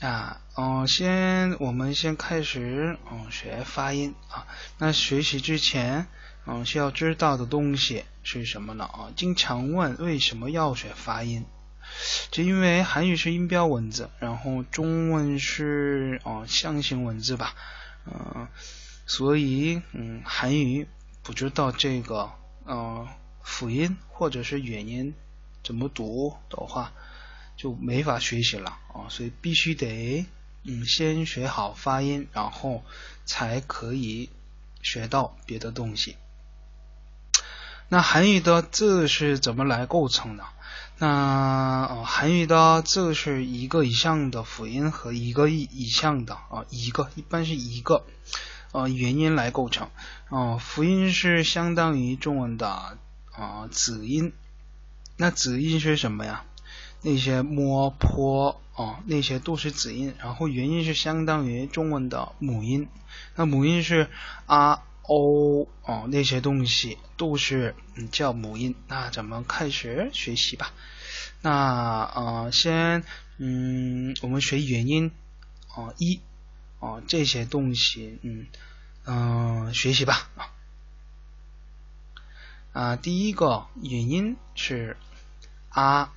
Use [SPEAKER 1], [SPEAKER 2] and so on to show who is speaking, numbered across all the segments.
[SPEAKER 1] 啊，哦，先我们先开始嗯学发音啊。那学习之前，嗯，需要知道的东西是什么呢？啊，经常问为什么要学发音？就因为韩语是音标文字，然后中文是哦象形文字吧，嗯，所以嗯韩语不知道这个嗯辅音或者是元音怎么读的话。就没法学习了啊，所以必须得嗯先学好发音，然后才可以学到别的东西。那韩语的字是怎么来构成的？那韩语的字是一个以上的辅音和一个以以上的啊一个一般是一个呃元音来构成啊辅音是相当于中文的啊子音，那子音是什么呀？那些摸坡啊，那些都是子音，然后元音是相当于中文的母音，那母音是啊、o 哦，那些东西都是嗯叫母音。那咱们开始学习吧。那啊，先嗯，我们学元音啊一啊这些东西嗯嗯学习吧啊啊，第一个元音是啊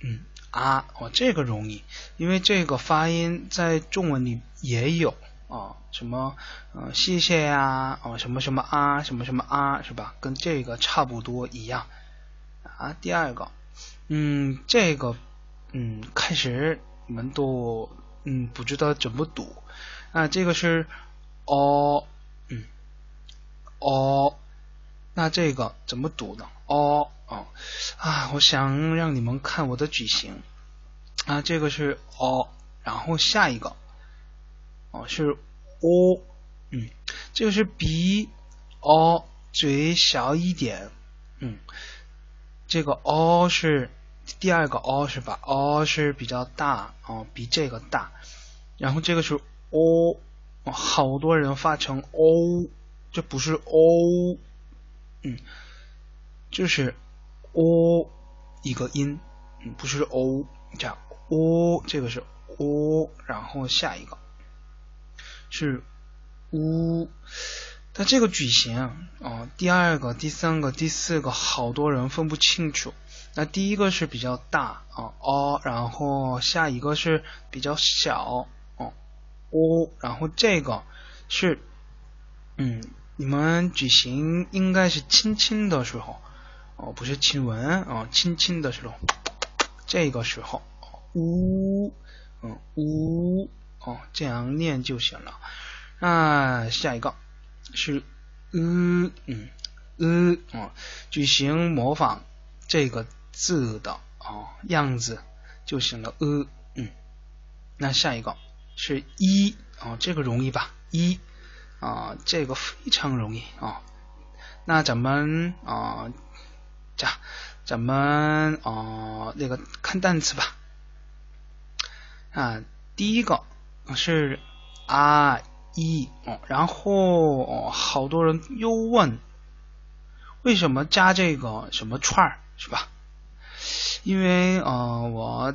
[SPEAKER 1] 嗯。啊，哦，这个容易，因为这个发音在中文里也有啊，什么呃谢谢呀，哦什么什么啊，什么什么啊，是吧？跟这个差不多一样啊。第二个，嗯，这个嗯开始你们都嗯不知道怎么读啊，这个是哦，嗯哦，那这个怎么读呢？哦。哦啊，我想让你们看我的矩形啊，这个是哦，然后下一个哦是哦，嗯，这个是比哦嘴小一点，嗯，这个哦是第二个哦是吧？哦是比较大哦，比这个大，然后这个是哦，好多人发成哦，这不是哦，嗯，就是。O 一个音，不是 o，这样 o 这个是 o，然后下一个是 u，它这个矩形啊，第二个、第三个、第四个，好多人分不清楚。那第一个是比较大啊 o，然后下一个是比较小哦 o，然后这个是嗯，你们举行应该是轻轻的时候。哦，不是亲吻啊，亲亲的时候，这个时候，呜，嗯，呜，哦，这样念就行了。那下一个是嗯嗯嗯哦，举行模仿这个字的哦样子就行了。呃嗯，那下一个是一哦，这个容易吧？一啊，这个非常容易啊。那咱们啊。呀，咱们哦那个看单词吧啊，第一个是啊一哦，然后哦好多人又问为什么加这个什么串儿是吧？因为呃我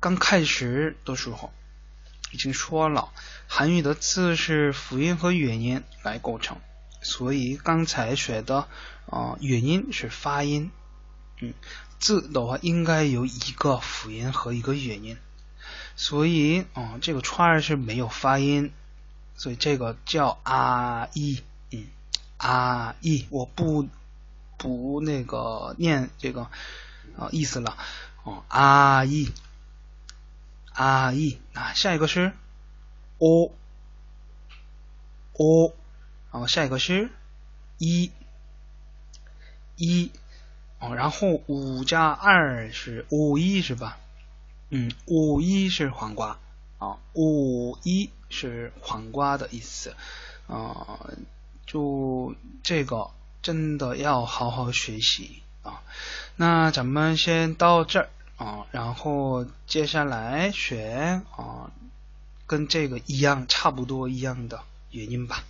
[SPEAKER 1] 刚开始的时候已经说了，韩语的字是辅音和元音来构成。所以刚才学的啊元音是发音，嗯，字的话应该有一个辅音和一个元音，所以啊这个串是没有发音，所以这个叫啊一，嗯啊一，我不不那个念这个啊意思了，哦啊一啊一，那下一个是 o o。哦，下一个是一，一，哦，然后五加二是五一，是吧？嗯，五一是黄瓜，啊，五一是黄瓜的意思啊，就这个真的要好好学习啊。那咱们先到这儿啊，然后接下来学啊，跟这个一样差不多一样的原因吧。